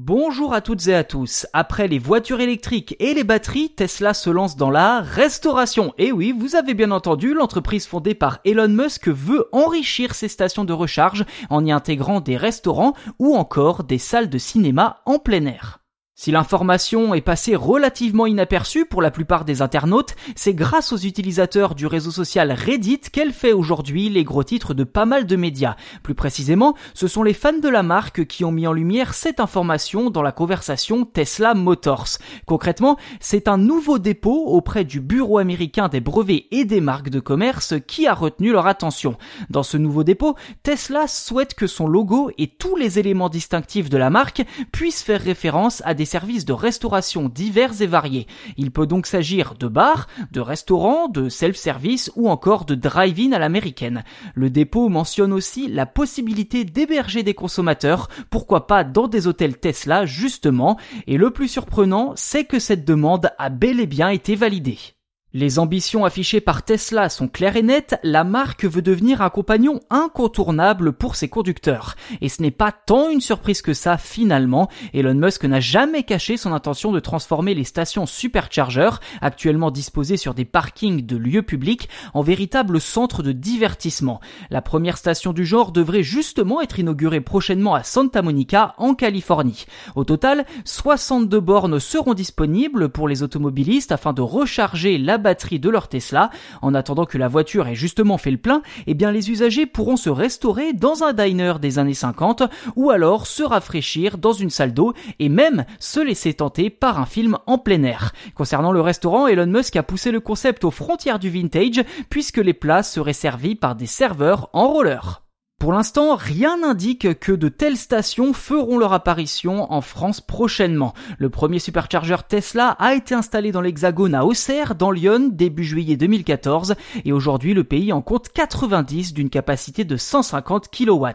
Bonjour à toutes et à tous. Après les voitures électriques et les batteries, Tesla se lance dans la restauration. Et oui, vous avez bien entendu, l'entreprise fondée par Elon Musk veut enrichir ses stations de recharge en y intégrant des restaurants ou encore des salles de cinéma en plein air. Si l'information est passée relativement inaperçue pour la plupart des internautes, c'est grâce aux utilisateurs du réseau social Reddit qu'elle fait aujourd'hui les gros titres de pas mal de médias. Plus précisément, ce sont les fans de la marque qui ont mis en lumière cette information dans la conversation Tesla Motors. Concrètement, c'est un nouveau dépôt auprès du Bureau américain des brevets et des marques de commerce qui a retenu leur attention. Dans ce nouveau dépôt, Tesla souhaite que son logo et tous les éléments distinctifs de la marque puissent faire référence à des services de restauration divers et variés. Il peut donc s'agir de bars, de restaurants, de self-service ou encore de drive-in à l'américaine. Le dépôt mentionne aussi la possibilité d'héberger des consommateurs, pourquoi pas dans des hôtels Tesla justement, et le plus surprenant, c'est que cette demande a bel et bien été validée. Les ambitions affichées par Tesla sont claires et nettes, la marque veut devenir un compagnon incontournable pour ses conducteurs. Et ce n'est pas tant une surprise que ça finalement, Elon Musk n'a jamais caché son intention de transformer les stations superchargeurs, actuellement disposées sur des parkings de lieux publics, en véritables centres de divertissement. La première station du genre devrait justement être inaugurée prochainement à Santa Monica, en Californie. Au total, 62 bornes seront disponibles pour les automobilistes afin de recharger batterie de leur Tesla. En attendant que la voiture ait justement fait le plein, eh bien les usagers pourront se restaurer dans un diner des années 50 ou alors se rafraîchir dans une salle d'eau et même se laisser tenter par un film en plein air. Concernant le restaurant, Elon Musk a poussé le concept aux frontières du vintage puisque les plats seraient servis par des serveurs en roller. Pour l'instant, rien n'indique que de telles stations feront leur apparition en France prochainement. Le premier superchargeur Tesla a été installé dans l'Hexagone à Auxerre, dans Lyon, début juillet 2014, et aujourd'hui le pays en compte 90 d'une capacité de 150 kW.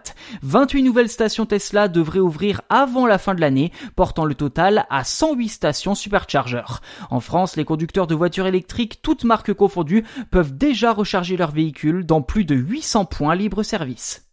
28 nouvelles stations Tesla devraient ouvrir avant la fin de l'année, portant le total à 108 stations superchargeurs. En France, les conducteurs de voitures électriques, toutes marques confondues, peuvent déjà recharger leurs véhicules dans plus de 800 points libre-service.